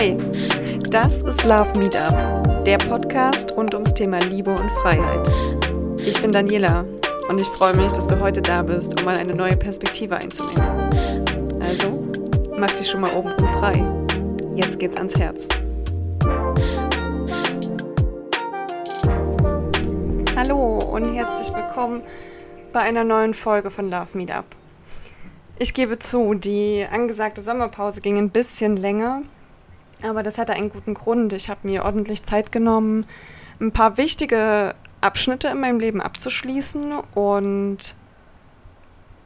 Hey, das ist Love Meetup, der Podcast rund ums Thema Liebe und Freiheit. Ich bin Daniela und ich freue mich, dass du heute da bist, um mal eine neue Perspektive einzunehmen. Also, mach dich schon mal oben frei. Jetzt geht's ans Herz. Hallo und herzlich willkommen bei einer neuen Folge von Love Meetup. Ich gebe zu, die angesagte Sommerpause ging ein bisschen länger, aber das hatte einen guten Grund. Ich habe mir ordentlich Zeit genommen, ein paar wichtige Abschnitte in meinem Leben abzuschließen und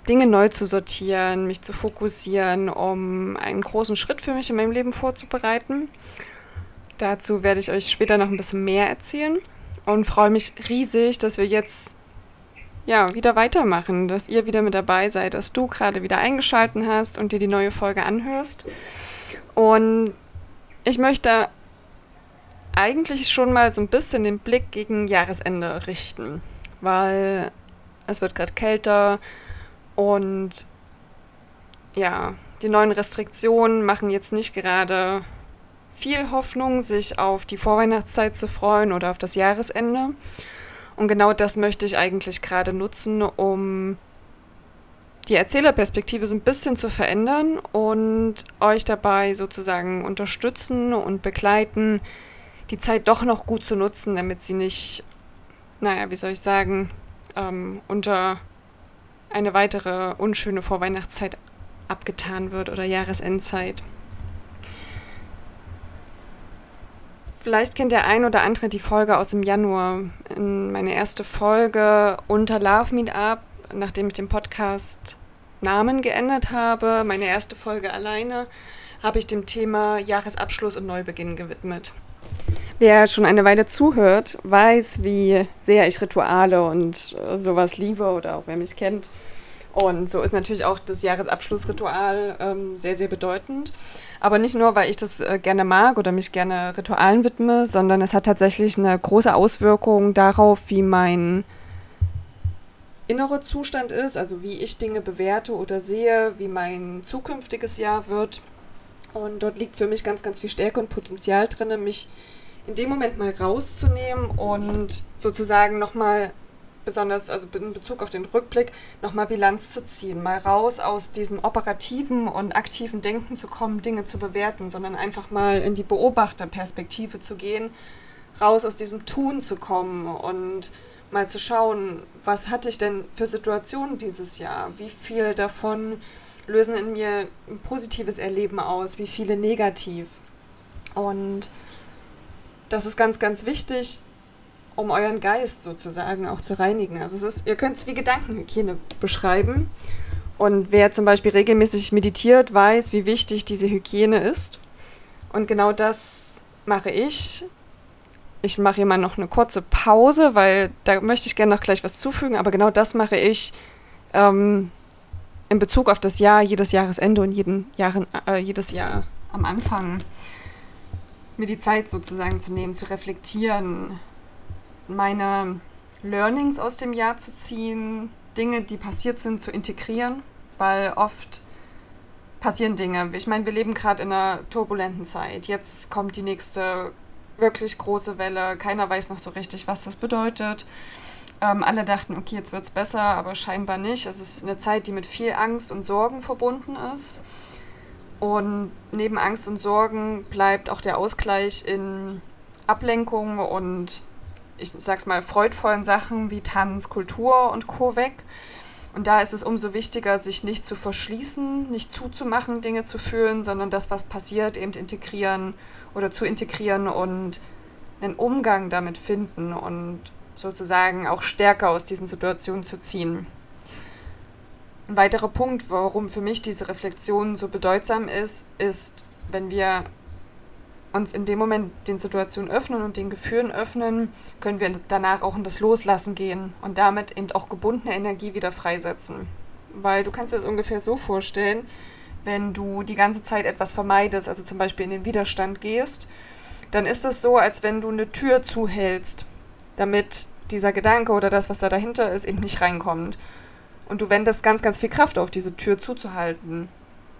Dinge neu zu sortieren, mich zu fokussieren, um einen großen Schritt für mich in meinem Leben vorzubereiten. Dazu werde ich euch später noch ein bisschen mehr erzählen und freue mich riesig, dass wir jetzt ja, wieder weitermachen, dass ihr wieder mit dabei seid, dass du gerade wieder eingeschalten hast und dir die neue Folge anhörst. Und ich möchte eigentlich schon mal so ein bisschen den Blick gegen Jahresende richten, weil es wird gerade kälter und ja, die neuen Restriktionen machen jetzt nicht gerade viel Hoffnung, sich auf die Vorweihnachtszeit zu freuen oder auf das Jahresende. Und genau das möchte ich eigentlich gerade nutzen, um die Erzählerperspektive so ein bisschen zu verändern und euch dabei sozusagen unterstützen und begleiten, die Zeit doch noch gut zu nutzen, damit sie nicht, naja, wie soll ich sagen, ähm, unter eine weitere unschöne Vorweihnachtszeit abgetan wird oder Jahresendzeit. Vielleicht kennt der ein oder andere die Folge aus dem Januar. In meine erste Folge unter Love Me Up, nachdem ich den Podcast Namen geändert habe, meine erste Folge alleine, habe ich dem Thema Jahresabschluss und Neubeginn gewidmet. Wer schon eine Weile zuhört, weiß, wie sehr ich Rituale und äh, sowas liebe oder auch wer mich kennt. Und so ist natürlich auch das Jahresabschlussritual ähm, sehr, sehr bedeutend. Aber nicht nur, weil ich das äh, gerne mag oder mich gerne Ritualen widme, sondern es hat tatsächlich eine große Auswirkung darauf, wie mein innerer Zustand ist, also wie ich Dinge bewerte oder sehe, wie mein zukünftiges Jahr wird. Und dort liegt für mich ganz, ganz viel Stärke und Potenzial drin, mich in dem Moment mal rauszunehmen und sozusagen nochmal besonders also in Bezug auf den Rückblick, nochmal Bilanz zu ziehen, mal raus aus diesem operativen und aktiven Denken zu kommen, Dinge zu bewerten, sondern einfach mal in die Beobachterperspektive zu gehen, raus aus diesem Tun zu kommen und mal zu schauen, was hatte ich denn für Situationen dieses Jahr, wie viel davon lösen in mir ein positives Erleben aus, wie viele negativ. Und das ist ganz, ganz wichtig, um euren Geist sozusagen auch zu reinigen. Also es ist, ihr könnt es wie Gedankenhygiene beschreiben. Und wer zum Beispiel regelmäßig meditiert, weiß, wie wichtig diese Hygiene ist. Und genau das mache ich. Ich mache hier mal noch eine kurze Pause, weil da möchte ich gerne noch gleich was zufügen. Aber genau das mache ich ähm, in Bezug auf das Jahr, jedes Jahresende und jeden Jahren, äh, jedes Jahr am Anfang. Mir die Zeit sozusagen zu nehmen, zu reflektieren, meine Learnings aus dem Jahr zu ziehen, Dinge, die passiert sind, zu integrieren, weil oft passieren Dinge. Ich meine, wir leben gerade in einer turbulenten Zeit. Jetzt kommt die nächste wirklich große Welle. Keiner weiß noch so richtig, was das bedeutet. Ähm, alle dachten, okay, jetzt wird es besser, aber scheinbar nicht. Es ist eine Zeit, die mit viel Angst und Sorgen verbunden ist. Und neben Angst und Sorgen bleibt auch der Ausgleich in Ablenkung und ich sag's mal, freudvollen Sachen wie Tanz, Kultur und Co. weg. Und da ist es umso wichtiger, sich nicht zu verschließen, nicht zuzumachen, Dinge zu fühlen, sondern das, was passiert, eben integrieren oder zu integrieren und einen Umgang damit finden und sozusagen auch stärker aus diesen Situationen zu ziehen. Ein weiterer Punkt, warum für mich diese Reflexion so bedeutsam ist, ist, wenn wir uns in dem Moment den Situationen öffnen und den Gefühlen öffnen, können wir danach auch in das Loslassen gehen und damit eben auch gebundene Energie wieder freisetzen. Weil du kannst dir das ungefähr so vorstellen, wenn du die ganze Zeit etwas vermeidest, also zum Beispiel in den Widerstand gehst, dann ist es so, als wenn du eine Tür zuhältst, damit dieser Gedanke oder das, was da dahinter ist, eben nicht reinkommt. Und du wendest ganz, ganz viel Kraft auf, diese Tür zuzuhalten.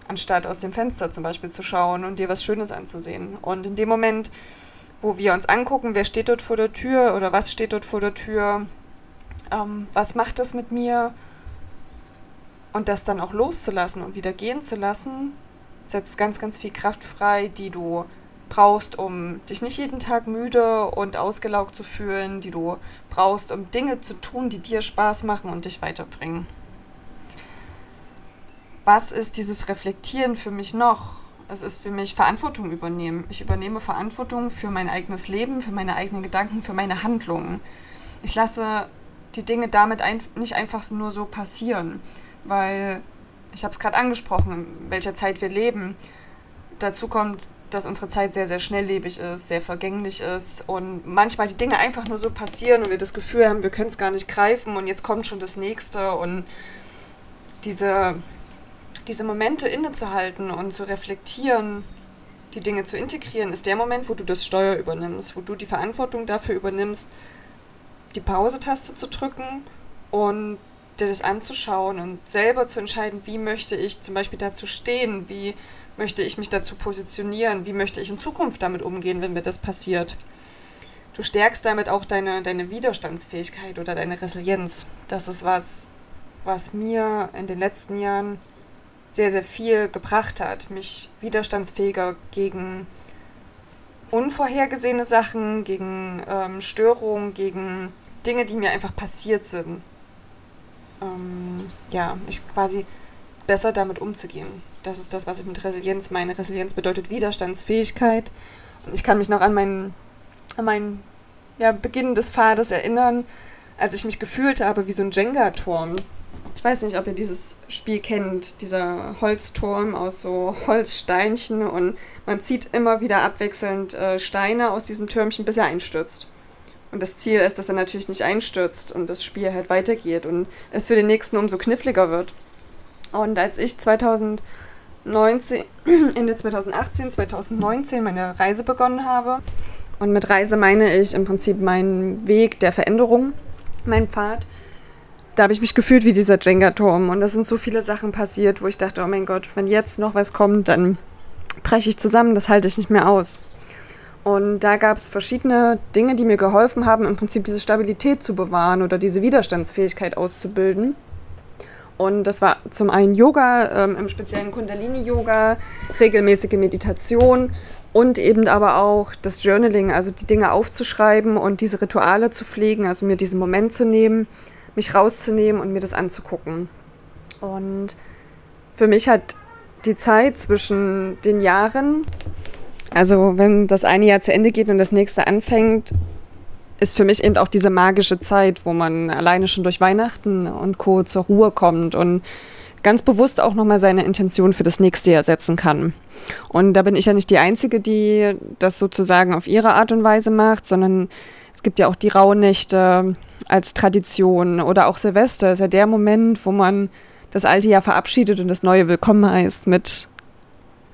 anstatt aus dem Fenster zum Beispiel zu schauen und dir was Schönes anzusehen. Und in dem Moment, wo wir uns angucken, wer steht dort vor der Tür oder was steht dort vor der Tür, ähm, was macht das mit mir und das dann auch loszulassen und wieder gehen zu lassen, setzt ganz, ganz viel Kraft frei, die du brauchst, um dich nicht jeden Tag müde und ausgelaugt zu fühlen, die du brauchst, um Dinge zu tun, die dir Spaß machen und dich weiterbringen. Was ist dieses Reflektieren für mich noch? Es ist für mich Verantwortung übernehmen. Ich übernehme Verantwortung für mein eigenes Leben, für meine eigenen Gedanken, für meine Handlungen. Ich lasse die Dinge damit ein, nicht einfach nur so passieren, weil ich habe es gerade angesprochen, in welcher Zeit wir leben. Dazu kommt, dass unsere Zeit sehr, sehr schnelllebig ist, sehr vergänglich ist und manchmal die Dinge einfach nur so passieren und wir das Gefühl haben, wir können es gar nicht greifen und jetzt kommt schon das nächste und diese, diese Momente innezuhalten und zu reflektieren, die Dinge zu integrieren, ist der Moment, wo du das Steuer übernimmst, wo du die Verantwortung dafür übernimmst, die Pause-Taste zu drücken und dir das anzuschauen und selber zu entscheiden, wie möchte ich zum Beispiel dazu stehen, wie möchte ich mich dazu positionieren, wie möchte ich in Zukunft damit umgehen, wenn mir das passiert. Du stärkst damit auch deine, deine Widerstandsfähigkeit oder deine Resilienz. Das ist was, was mir in den letzten Jahren sehr, sehr viel gebracht hat, mich widerstandsfähiger gegen unvorhergesehene Sachen, gegen ähm, Störungen, gegen Dinge, die mir einfach passiert sind. Ähm, ja, ich quasi besser damit umzugehen. Das ist das, was ich mit Resilienz meine. Resilienz bedeutet Widerstandsfähigkeit. Und ich kann mich noch an meinen, an meinen ja, Beginn des Pfades erinnern, als ich mich gefühlt habe wie so ein Jenga-Turm. Ich weiß nicht, ob ihr dieses Spiel kennt, dieser Holzturm aus so Holzsteinchen und man zieht immer wieder abwechselnd äh, Steine aus diesem Türmchen, bis er einstürzt. Und das Ziel ist, dass er natürlich nicht einstürzt und das Spiel halt weitergeht und es für den nächsten umso kniffliger wird. Und als ich 2019, Ende 2018, 2019 meine Reise begonnen habe, und mit Reise meine ich im Prinzip meinen Weg der Veränderung, mein Pfad, da habe ich mich gefühlt wie dieser Jenga-Turm. Und da sind so viele Sachen passiert, wo ich dachte, oh mein Gott, wenn jetzt noch was kommt, dann breche ich zusammen, das halte ich nicht mehr aus. Und da gab es verschiedene Dinge, die mir geholfen haben, im Prinzip diese Stabilität zu bewahren oder diese Widerstandsfähigkeit auszubilden. Und das war zum einen Yoga, ähm, im speziellen Kundalini-Yoga, regelmäßige Meditation und eben aber auch das Journaling, also die Dinge aufzuschreiben und diese Rituale zu pflegen, also mir diesen Moment zu nehmen, mich rauszunehmen und mir das anzugucken. Und für mich hat die Zeit zwischen den Jahren also wenn das eine Jahr zu Ende geht und das nächste anfängt, ist für mich eben auch diese magische Zeit, wo man alleine schon durch Weihnachten und Co. zur Ruhe kommt und ganz bewusst auch nochmal seine Intention für das nächste Jahr setzen kann. Und da bin ich ja nicht die Einzige, die das sozusagen auf ihre Art und Weise macht, sondern es gibt ja auch die Rauhnächte als Tradition oder auch Silvester ist ja der Moment, wo man das alte Jahr verabschiedet und das neue willkommen heißt mit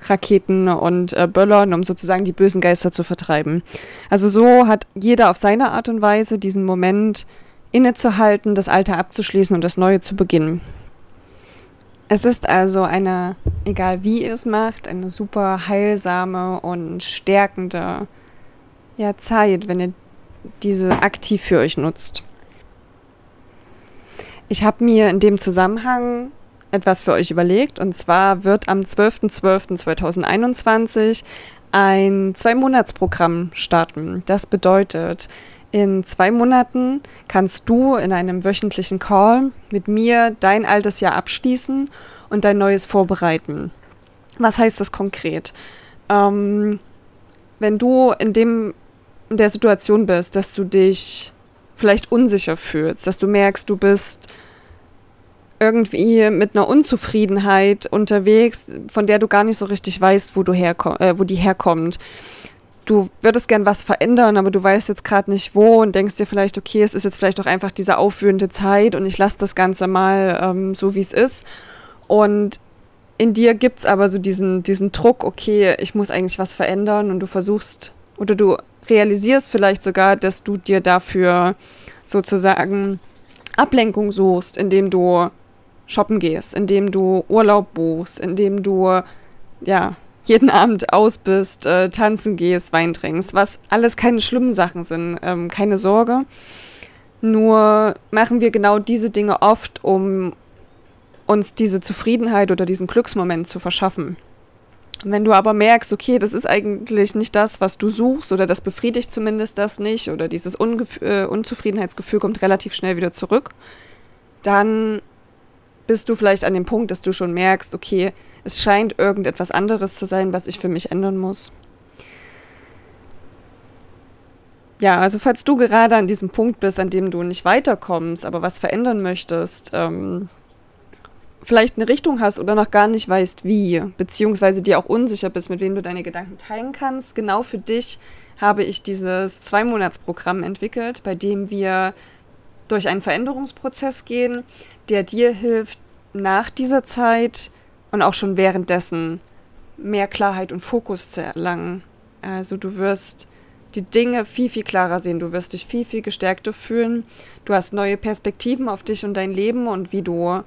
Raketen und äh, Böllern, um sozusagen die bösen Geister zu vertreiben. Also so hat jeder auf seine Art und Weise diesen Moment innezuhalten, das Alte abzuschließen und das Neue zu beginnen. Es ist also eine, egal wie ihr es macht, eine super heilsame und stärkende ja, Zeit, wenn ihr diese aktiv für euch nutzt. Ich habe mir in dem Zusammenhang etwas für euch überlegt. Und zwar wird am 12.12.2021 ein Zwei-Monats-Programm starten. Das bedeutet, in zwei Monaten kannst du in einem wöchentlichen Call mit mir dein altes Jahr abschließen und dein neues vorbereiten. Was heißt das konkret? Ähm, wenn du in, dem, in der Situation bist, dass du dich vielleicht unsicher fühlst, dass du merkst, du bist irgendwie mit einer Unzufriedenheit unterwegs, von der du gar nicht so richtig weißt, wo, du herkomm äh, wo die herkommt. Du würdest gern was verändern, aber du weißt jetzt gerade nicht wo und denkst dir vielleicht, okay, es ist jetzt vielleicht auch einfach diese aufwühlende Zeit und ich lasse das Ganze mal ähm, so, wie es ist. Und in dir gibt es aber so diesen, diesen Druck, okay, ich muss eigentlich was verändern und du versuchst oder du realisierst vielleicht sogar, dass du dir dafür sozusagen Ablenkung suchst, indem du shoppen gehst, indem du Urlaub buchst, indem du ja jeden Abend aus bist, äh, tanzen gehst, Wein trinkst, was alles keine schlimmen Sachen sind, ähm, keine Sorge. Nur machen wir genau diese Dinge oft, um uns diese Zufriedenheit oder diesen Glücksmoment zu verschaffen. Wenn du aber merkst, okay, das ist eigentlich nicht das, was du suchst, oder das befriedigt zumindest das nicht, oder dieses Ungef äh, Unzufriedenheitsgefühl kommt relativ schnell wieder zurück, dann bist du vielleicht an dem Punkt, dass du schon merkst, okay, es scheint irgendetwas anderes zu sein, was ich für mich ändern muss. Ja, also falls du gerade an diesem Punkt bist, an dem du nicht weiterkommst, aber was verändern möchtest, ähm, vielleicht eine Richtung hast oder noch gar nicht weißt, wie, beziehungsweise dir auch unsicher bist, mit wem du deine Gedanken teilen kannst, genau für dich habe ich dieses Zwei-Monats-Programm entwickelt, bei dem wir durch einen Veränderungsprozess gehen, der dir hilft, nach dieser Zeit und auch schon währenddessen mehr Klarheit und Fokus zu erlangen. Also du wirst die Dinge viel, viel klarer sehen. Du wirst dich viel, viel gestärkter fühlen. Du hast neue Perspektiven auf dich und dein Leben und wie du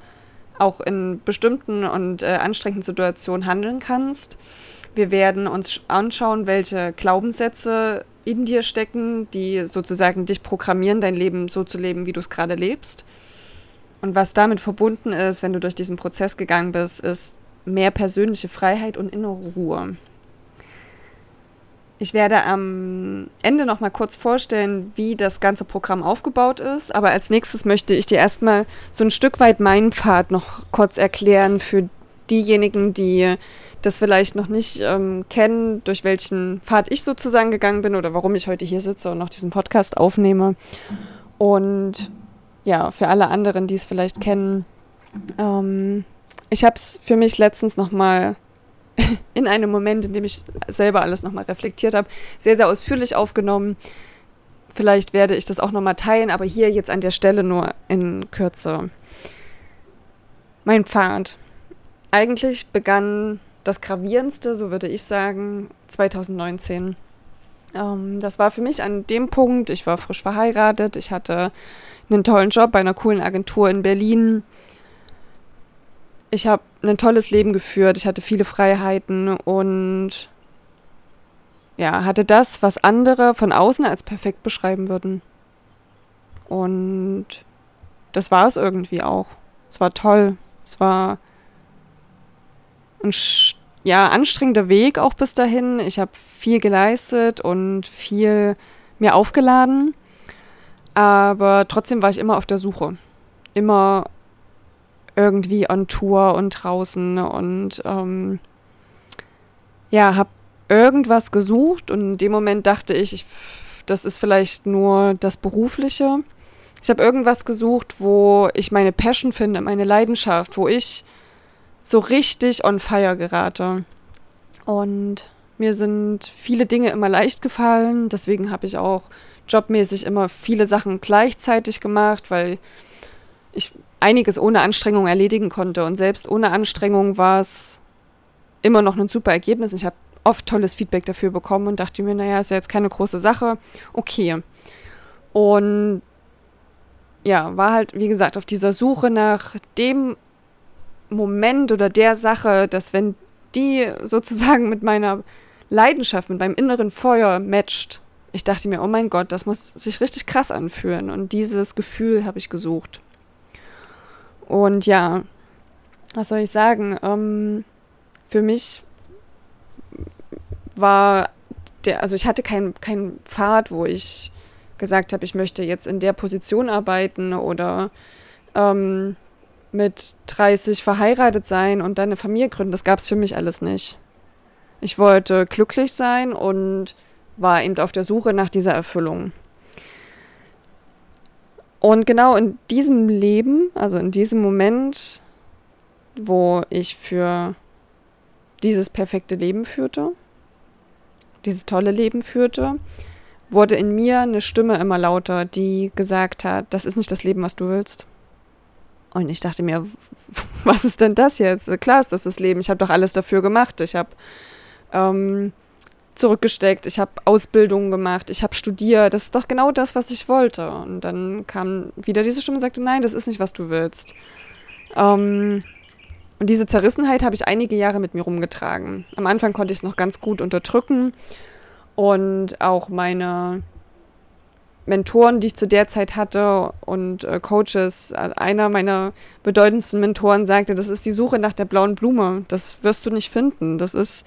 auch in bestimmten und äh, anstrengenden Situationen handeln kannst. Wir werden uns anschauen, welche Glaubenssätze in dir stecken, die sozusagen dich programmieren, dein Leben so zu leben, wie du es gerade lebst. Und was damit verbunden ist, wenn du durch diesen Prozess gegangen bist, ist mehr persönliche Freiheit und innere Ruhe. Ich werde am Ende noch mal kurz vorstellen, wie das ganze Programm aufgebaut ist. Aber als nächstes möchte ich dir erstmal so ein Stück weit meinen Pfad noch kurz erklären für diejenigen, die das vielleicht noch nicht ähm, kennen, durch welchen Pfad ich sozusagen gegangen bin oder warum ich heute hier sitze und noch diesen Podcast aufnehme. Und ja, für alle anderen, die es vielleicht kennen, ähm, ich habe es für mich letztens noch mal in einem Moment, in dem ich selber alles nochmal reflektiert habe, sehr, sehr ausführlich aufgenommen. Vielleicht werde ich das auch nochmal teilen, aber hier jetzt an der Stelle nur in Kürze. Mein Pfad. Eigentlich begann das Gravierendste, so würde ich sagen, 2019. Ähm, das war für mich an dem Punkt, ich war frisch verheiratet, ich hatte einen tollen Job bei einer coolen Agentur in Berlin ich habe ein tolles Leben geführt, ich hatte viele Freiheiten und ja, hatte das, was andere von außen als perfekt beschreiben würden. Und das war es irgendwie auch. Es war toll. Es war ein ja, anstrengender Weg auch bis dahin. Ich habe viel geleistet und viel mir aufgeladen. Aber trotzdem war ich immer auf der Suche. Immer irgendwie on Tour und draußen und ähm, ja, habe irgendwas gesucht und in dem Moment dachte ich, ich das ist vielleicht nur das Berufliche. Ich habe irgendwas gesucht, wo ich meine Passion finde, meine Leidenschaft, wo ich so richtig on fire gerate. Und mir sind viele Dinge immer leicht gefallen, deswegen habe ich auch jobmäßig immer viele Sachen gleichzeitig gemacht, weil ich einiges ohne Anstrengung erledigen konnte. Und selbst ohne Anstrengung war es immer noch ein super Ergebnis. Ich habe oft tolles Feedback dafür bekommen und dachte mir, naja, ist ja jetzt keine große Sache. Okay. Und ja, war halt, wie gesagt, auf dieser Suche nach dem Moment oder der Sache, dass wenn die sozusagen mit meiner Leidenschaft, mit meinem inneren Feuer matcht, ich dachte mir, oh mein Gott, das muss sich richtig krass anfühlen. Und dieses Gefühl habe ich gesucht. Und ja, was soll ich sagen? Ähm, für mich war der, also ich hatte keinen kein Pfad, wo ich gesagt habe, ich möchte jetzt in der Position arbeiten oder ähm, mit 30 verheiratet sein und dann eine Familie gründen. Das gab es für mich alles nicht. Ich wollte glücklich sein und war eben auf der Suche nach dieser Erfüllung. Und genau in diesem Leben, also in diesem Moment, wo ich für dieses perfekte Leben führte, dieses tolle Leben führte, wurde in mir eine Stimme immer lauter, die gesagt hat, das ist nicht das Leben, was du willst. Und ich dachte mir, was ist denn das jetzt? Klar ist das das Leben. Ich habe doch alles dafür gemacht. Ich habe ähm, zurückgesteckt, ich habe Ausbildungen gemacht, ich habe studiert. Das ist doch genau das, was ich wollte. Und dann kam wieder diese Stimme und sagte, nein, das ist nicht, was du willst. Ähm, und diese Zerrissenheit habe ich einige Jahre mit mir rumgetragen. Am Anfang konnte ich es noch ganz gut unterdrücken und auch meine Mentoren, die ich zu der Zeit hatte und äh, Coaches, einer meiner bedeutendsten Mentoren sagte, das ist die Suche nach der blauen Blume. Das wirst du nicht finden. Das ist,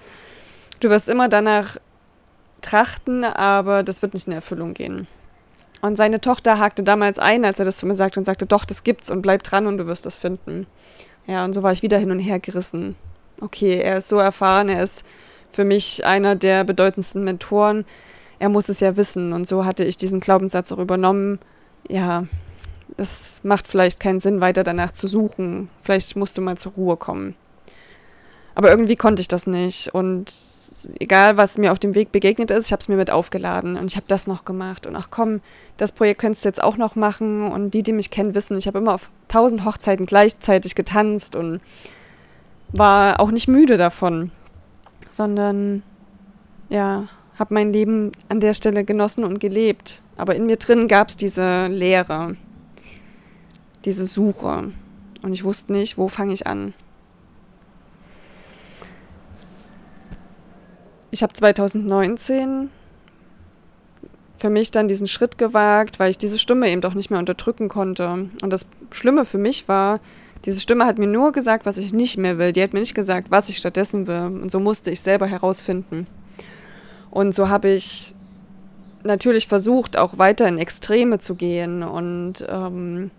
du wirst immer danach trachten, aber das wird nicht in Erfüllung gehen. Und seine Tochter hakte damals ein, als er das zu mir sagte und sagte, doch, das gibt's und bleib dran und du wirst das finden. Ja, und so war ich wieder hin und her gerissen. Okay, er ist so erfahren, er ist für mich einer der bedeutendsten Mentoren er muss es ja wissen. Und so hatte ich diesen Glaubenssatz auch übernommen. Ja, es macht vielleicht keinen Sinn, weiter danach zu suchen. Vielleicht musst du mal zur Ruhe kommen. Aber irgendwie konnte ich das nicht. Und egal, was mir auf dem Weg begegnet ist, ich habe es mir mit aufgeladen und ich habe das noch gemacht. Und ach komm, das Projekt könntest du jetzt auch noch machen. Und die, die mich kennen, wissen, ich habe immer auf tausend Hochzeiten gleichzeitig getanzt und war auch nicht müde davon, sondern ja, habe mein Leben an der Stelle genossen und gelebt. Aber in mir drin gab es diese Leere, diese Suche. Und ich wusste nicht, wo fange ich an. Ich habe 2019 für mich dann diesen Schritt gewagt, weil ich diese Stimme eben doch nicht mehr unterdrücken konnte. Und das Schlimme für mich war, diese Stimme hat mir nur gesagt, was ich nicht mehr will. Die hat mir nicht gesagt, was ich stattdessen will. Und so musste ich selber herausfinden. Und so habe ich natürlich versucht, auch weiter in Extreme zu gehen und ähm,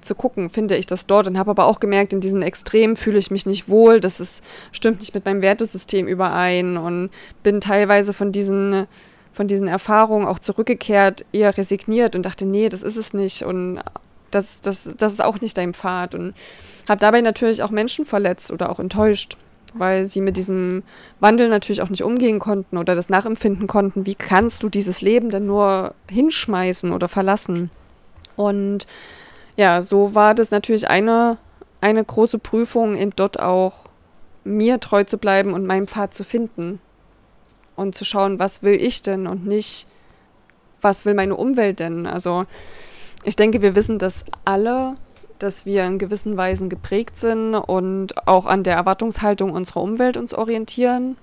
zu gucken, finde ich das dort. Und habe aber auch gemerkt, in diesen Extremen fühle ich mich nicht wohl, das ist, stimmt nicht mit meinem Wertesystem überein und bin teilweise von diesen, von diesen Erfahrungen auch zurückgekehrt, eher resigniert und dachte, nee, das ist es nicht. Und das, das, das ist auch nicht dein Pfad. Und habe dabei natürlich auch Menschen verletzt oder auch enttäuscht weil sie mit diesem Wandel natürlich auch nicht umgehen konnten oder das nachempfinden konnten, wie kannst du dieses Leben denn nur hinschmeißen oder verlassen. Und ja, so war das natürlich eine, eine große Prüfung, eben dort auch mir treu zu bleiben und meinen Pfad zu finden und zu schauen, was will ich denn und nicht, was will meine Umwelt denn. Also ich denke, wir wissen das alle, dass wir in gewissen Weisen geprägt sind und auch an der Erwartungshaltung unserer Umwelt uns orientieren,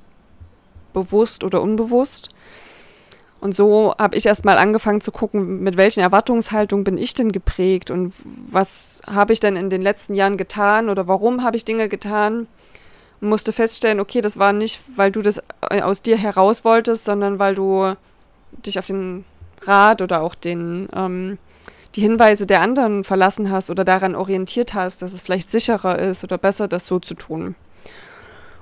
bewusst oder unbewusst. Und so habe ich erst mal angefangen zu gucken, mit welchen Erwartungshaltungen bin ich denn geprägt und was habe ich denn in den letzten Jahren getan oder warum habe ich Dinge getan und musste feststellen, okay, das war nicht, weil du das äh, aus dir heraus wolltest, sondern weil du dich auf den Rat oder auch den ähm, die Hinweise der anderen verlassen hast oder daran orientiert hast, dass es vielleicht sicherer ist oder besser, das so zu tun.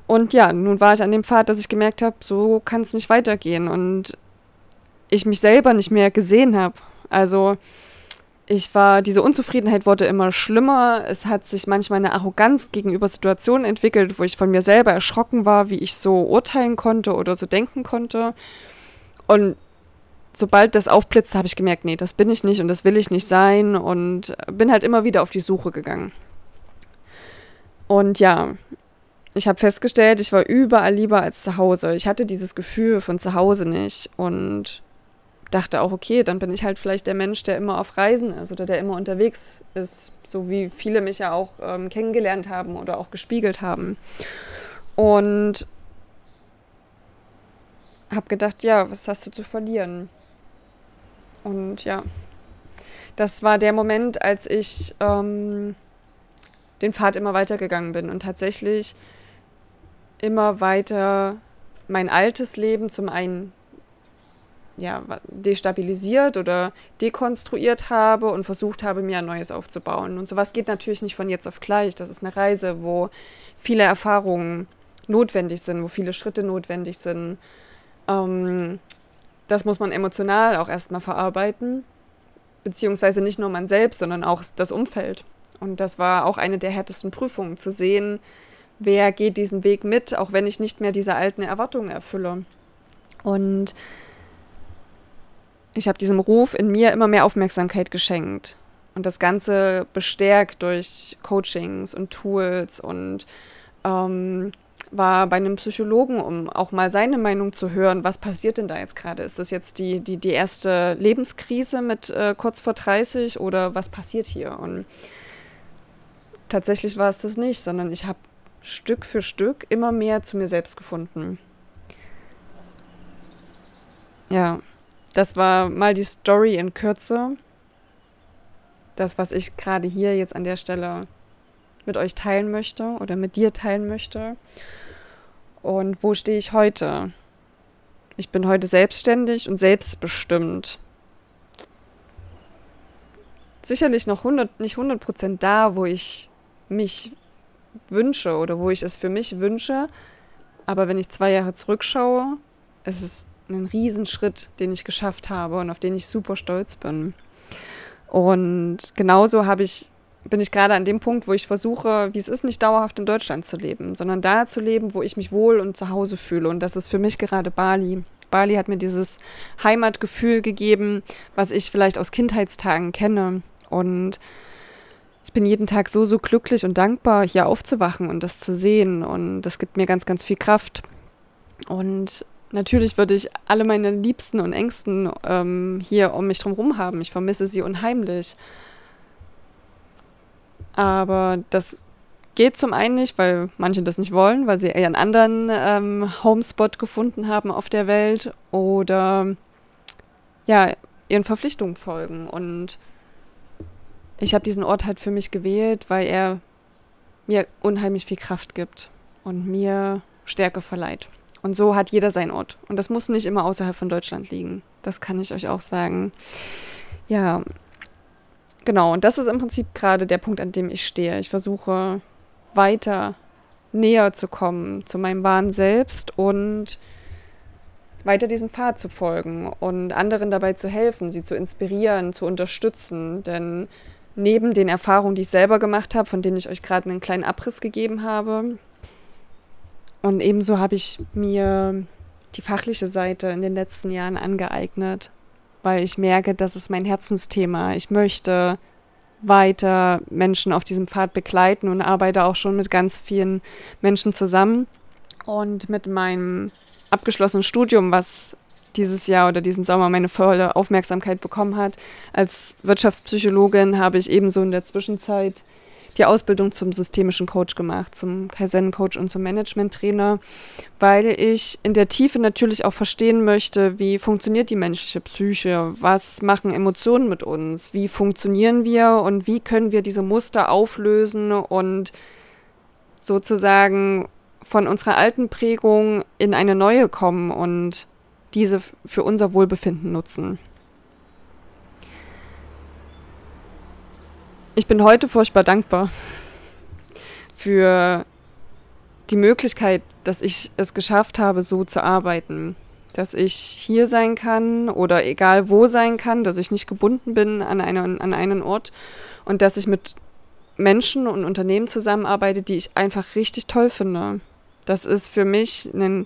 Und ja, nun war ich an dem Pfad, dass ich gemerkt habe, so kann es nicht weitergehen und ich mich selber nicht mehr gesehen habe. Also ich war, diese Unzufriedenheit wurde immer schlimmer. Es hat sich manchmal eine Arroganz gegenüber Situationen entwickelt, wo ich von mir selber erschrocken war, wie ich so urteilen konnte oder so denken konnte. Und sobald das aufblitzt, habe ich gemerkt, nee, das bin ich nicht und das will ich nicht sein und bin halt immer wieder auf die Suche gegangen. Und ja, ich habe festgestellt, ich war überall lieber als zu Hause. Ich hatte dieses Gefühl von zu Hause nicht und dachte auch, okay, dann bin ich halt vielleicht der Mensch, der immer auf Reisen ist oder der immer unterwegs ist, so wie viele mich ja auch ähm, kennengelernt haben oder auch gespiegelt haben. Und habe gedacht, ja, was hast du zu verlieren? Und ja, das war der Moment, als ich ähm, den Pfad immer weitergegangen bin und tatsächlich immer weiter mein altes Leben zum einen ja, destabilisiert oder dekonstruiert habe und versucht habe, mir ein neues aufzubauen. Und sowas geht natürlich nicht von jetzt auf gleich. Das ist eine Reise, wo viele Erfahrungen notwendig sind, wo viele Schritte notwendig sind. Ähm, das muss man emotional auch erstmal verarbeiten. Beziehungsweise nicht nur man selbst, sondern auch das Umfeld. Und das war auch eine der härtesten Prüfungen, zu sehen, wer geht diesen Weg mit, auch wenn ich nicht mehr diese alten Erwartungen erfülle. Und ich habe diesem Ruf in mir immer mehr Aufmerksamkeit geschenkt. Und das Ganze bestärkt durch Coachings und Tools und ähm, war bei einem Psychologen, um auch mal seine Meinung zu hören, was passiert denn da jetzt gerade? Ist das jetzt die, die, die erste Lebenskrise mit äh, kurz vor 30 oder was passiert hier? Und tatsächlich war es das nicht, sondern ich habe Stück für Stück immer mehr zu mir selbst gefunden. Ja, das war mal die Story in Kürze. Das, was ich gerade hier jetzt an der Stelle mit euch teilen möchte oder mit dir teilen möchte. Und wo stehe ich heute? Ich bin heute selbstständig und selbstbestimmt. Sicherlich noch 100, nicht 100 Prozent da, wo ich mich wünsche oder wo ich es für mich wünsche. Aber wenn ich zwei Jahre zurückschaue, ist es ein Riesenschritt, den ich geschafft habe und auf den ich super stolz bin. Und genauso habe ich, bin ich gerade an dem Punkt, wo ich versuche, wie es ist, nicht dauerhaft in Deutschland zu leben, sondern da zu leben, wo ich mich wohl und zu Hause fühle. Und das ist für mich gerade Bali. Bali hat mir dieses Heimatgefühl gegeben, was ich vielleicht aus Kindheitstagen kenne. Und ich bin jeden Tag so, so glücklich und dankbar, hier aufzuwachen und das zu sehen. Und das gibt mir ganz, ganz viel Kraft. Und natürlich würde ich alle meine Liebsten und Ängsten ähm, hier um mich drum haben. Ich vermisse sie unheimlich. Aber das geht zum einen nicht, weil manche das nicht wollen, weil sie eher einen anderen ähm, Homespot gefunden haben auf der Welt oder ja, ihren Verpflichtungen folgen. Und ich habe diesen Ort halt für mich gewählt, weil er mir unheimlich viel Kraft gibt und mir Stärke verleiht. Und so hat jeder seinen Ort. Und das muss nicht immer außerhalb von Deutschland liegen. Das kann ich euch auch sagen. Ja, genau. Und das ist im Prinzip gerade der Punkt, an dem ich stehe. Ich versuche weiter näher zu kommen zu meinem wahren Selbst und weiter diesem Pfad zu folgen und anderen dabei zu helfen, sie zu inspirieren, zu unterstützen. Denn neben den Erfahrungen, die ich selber gemacht habe, von denen ich euch gerade einen kleinen Abriss gegeben habe, und ebenso habe ich mir die fachliche Seite in den letzten Jahren angeeignet, weil ich merke, das ist mein Herzensthema. Ich möchte weiter Menschen auf diesem Pfad begleiten und arbeite auch schon mit ganz vielen Menschen zusammen. Und mit meinem abgeschlossenen Studium, was dieses Jahr oder diesen Sommer meine volle Aufmerksamkeit bekommen hat, als Wirtschaftspsychologin habe ich ebenso in der Zwischenzeit die Ausbildung zum systemischen Coach gemacht, zum Kaizen-Coach und zum Management-Trainer, weil ich in der Tiefe natürlich auch verstehen möchte, wie funktioniert die menschliche Psyche, was machen Emotionen mit uns, wie funktionieren wir? Und wie können wir diese Muster auflösen und sozusagen von unserer alten Prägung in eine neue kommen und diese für unser Wohlbefinden nutzen. Ich bin heute furchtbar dankbar für die Möglichkeit, dass ich es geschafft habe, so zu arbeiten. Dass ich hier sein kann oder egal wo sein kann, dass ich nicht gebunden bin an einen, an einen Ort und dass ich mit Menschen und Unternehmen zusammenarbeite, die ich einfach richtig toll finde. Das ist für mich ein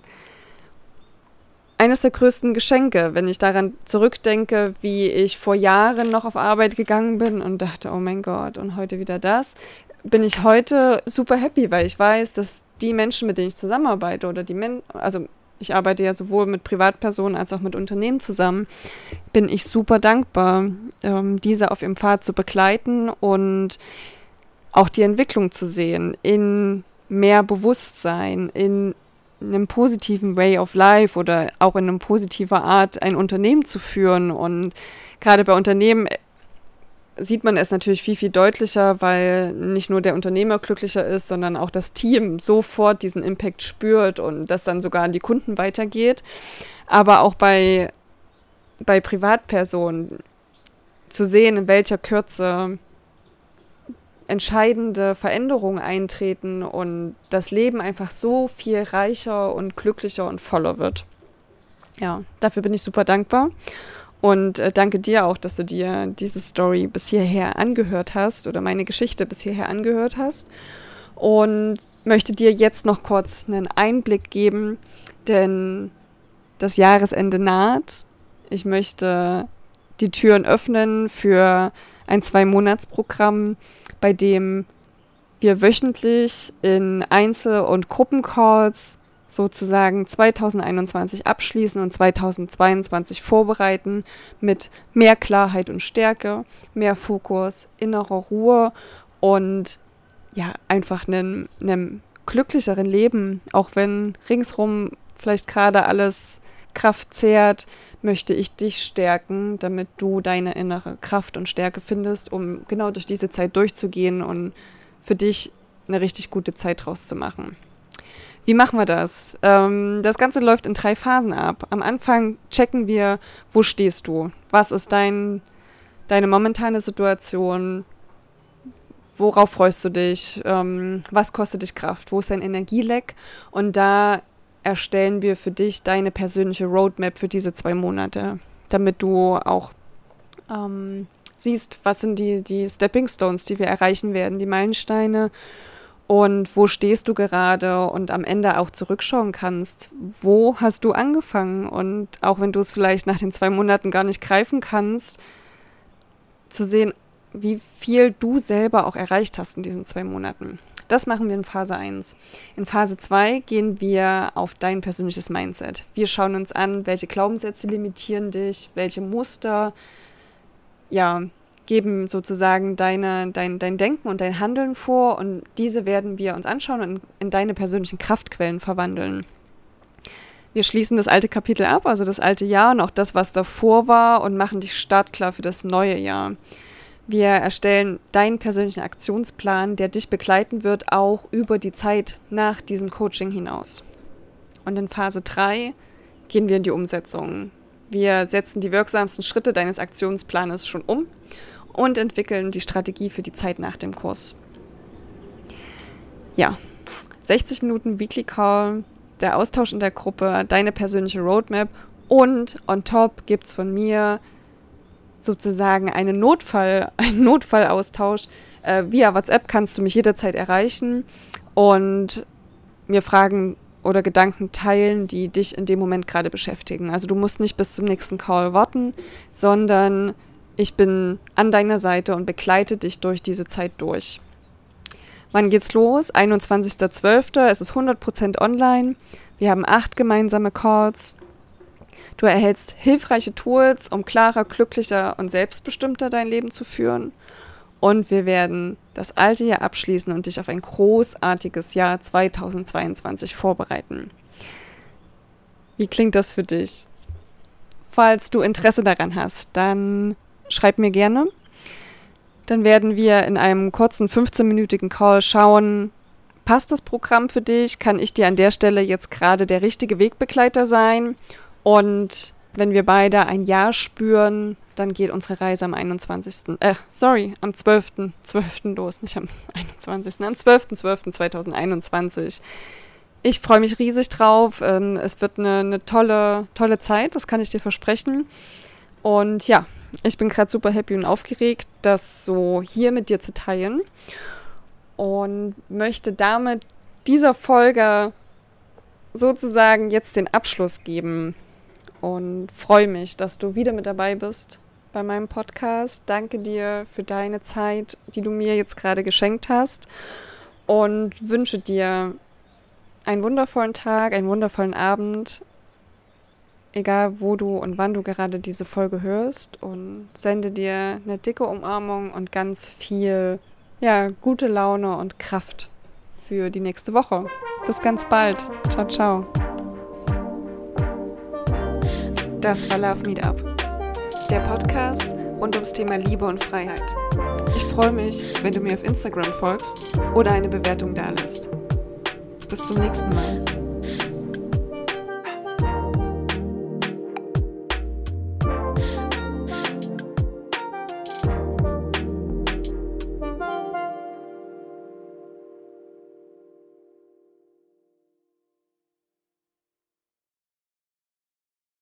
eines der größten Geschenke, wenn ich daran zurückdenke, wie ich vor Jahren noch auf Arbeit gegangen bin und dachte, oh mein Gott, und heute wieder das, bin ich heute super happy, weil ich weiß, dass die Menschen, mit denen ich zusammenarbeite oder die Menschen, also ich arbeite ja sowohl mit Privatpersonen als auch mit Unternehmen zusammen, bin ich super dankbar, ähm, diese auf ihrem Pfad zu begleiten und auch die Entwicklung zu sehen in mehr Bewusstsein, in einem positiven Way of Life oder auch in einer positiver Art ein Unternehmen zu führen. Und gerade bei Unternehmen äh, sieht man es natürlich viel, viel deutlicher, weil nicht nur der Unternehmer glücklicher ist, sondern auch das Team sofort diesen Impact spürt und das dann sogar an die Kunden weitergeht. Aber auch bei, bei Privatpersonen zu sehen, in welcher Kürze entscheidende Veränderungen eintreten und das Leben einfach so viel reicher und glücklicher und voller wird. Ja, dafür bin ich super dankbar. Und äh, danke dir auch, dass du dir diese Story bis hierher angehört hast oder meine Geschichte bis hierher angehört hast. Und möchte dir jetzt noch kurz einen Einblick geben, denn das Jahresende naht. Ich möchte die Türen öffnen für ein Zwei-Monats-Programm, bei dem wir wöchentlich in Einzel- und Gruppencalls sozusagen 2021 abschließen und 2022 vorbereiten mit mehr Klarheit und Stärke, mehr Fokus, innerer Ruhe und ja, einfach einem, einem glücklicheren Leben, auch wenn ringsrum vielleicht gerade alles Kraft zehrt, möchte ich dich stärken, damit du deine innere Kraft und Stärke findest, um genau durch diese Zeit durchzugehen und für dich eine richtig gute Zeit draus zu machen. Wie machen wir das? Ähm, das Ganze läuft in drei Phasen ab. Am Anfang checken wir, wo stehst du? Was ist dein, deine momentane Situation? Worauf freust du dich? Ähm, was kostet dich Kraft? Wo ist dein Energieleck? Und da erstellen wir für dich deine persönliche Roadmap für diese zwei Monate, damit du auch ähm, siehst, was sind die, die Stepping Stones, die wir erreichen werden, die Meilensteine und wo stehst du gerade und am Ende auch zurückschauen kannst, wo hast du angefangen und auch wenn du es vielleicht nach den zwei Monaten gar nicht greifen kannst, zu sehen, wie viel du selber auch erreicht hast in diesen zwei Monaten. Das machen wir in Phase 1. In Phase 2 gehen wir auf dein persönliches Mindset. Wir schauen uns an, welche Glaubenssätze limitieren dich, welche Muster ja, geben sozusagen deine, dein, dein Denken und dein Handeln vor und diese werden wir uns anschauen und in, in deine persönlichen Kraftquellen verwandeln. Wir schließen das alte Kapitel ab, also das alte Jahr und auch das, was davor war und machen dich startklar für das neue Jahr. Wir erstellen deinen persönlichen Aktionsplan, der dich begleiten wird, auch über die Zeit nach diesem Coaching hinaus. Und in Phase 3 gehen wir in die Umsetzung. Wir setzen die wirksamsten Schritte deines Aktionsplanes schon um und entwickeln die Strategie für die Zeit nach dem Kurs. Ja, 60 Minuten Weekly Call, der Austausch in der Gruppe, deine persönliche Roadmap und on top gibt es von mir sozusagen einen Notfall, einen Notfallaustausch. Äh, via WhatsApp kannst du mich jederzeit erreichen und mir Fragen oder Gedanken teilen, die dich in dem Moment gerade beschäftigen. Also du musst nicht bis zum nächsten Call warten, sondern ich bin an deiner Seite und begleite dich durch diese Zeit durch. Wann geht's los? 21.12. Es ist 100% online. Wir haben acht gemeinsame Calls. Du erhältst hilfreiche Tools, um klarer, glücklicher und selbstbestimmter dein Leben zu führen. Und wir werden das alte Jahr abschließen und dich auf ein großartiges Jahr 2022 vorbereiten. Wie klingt das für dich? Falls du Interesse daran hast, dann schreib mir gerne. Dann werden wir in einem kurzen 15-minütigen Call schauen, passt das Programm für dich? Kann ich dir an der Stelle jetzt gerade der richtige Wegbegleiter sein? Und wenn wir beide ein Ja spüren, dann geht unsere Reise am 21. Äh, sorry, am 12.12. 12. los, nicht am 21. Am 12.12.2021. Ich freue mich riesig drauf. Ähm, es wird eine, eine tolle, tolle Zeit, das kann ich dir versprechen. Und ja, ich bin gerade super happy und aufgeregt, das so hier mit dir zu teilen. Und möchte damit dieser Folge sozusagen jetzt den Abschluss geben und freue mich, dass du wieder mit dabei bist bei meinem Podcast. Danke dir für deine Zeit, die du mir jetzt gerade geschenkt hast und wünsche dir einen wundervollen Tag, einen wundervollen Abend, egal wo du und wann du gerade diese Folge hörst und sende dir eine dicke Umarmung und ganz viel ja, gute Laune und Kraft für die nächste Woche. Bis ganz bald. Ciao, ciao. Das war Love Meetup, der Podcast rund ums Thema Liebe und Freiheit. Ich freue mich, wenn du mir auf Instagram folgst oder eine Bewertung dalässt. Bis zum nächsten Mal.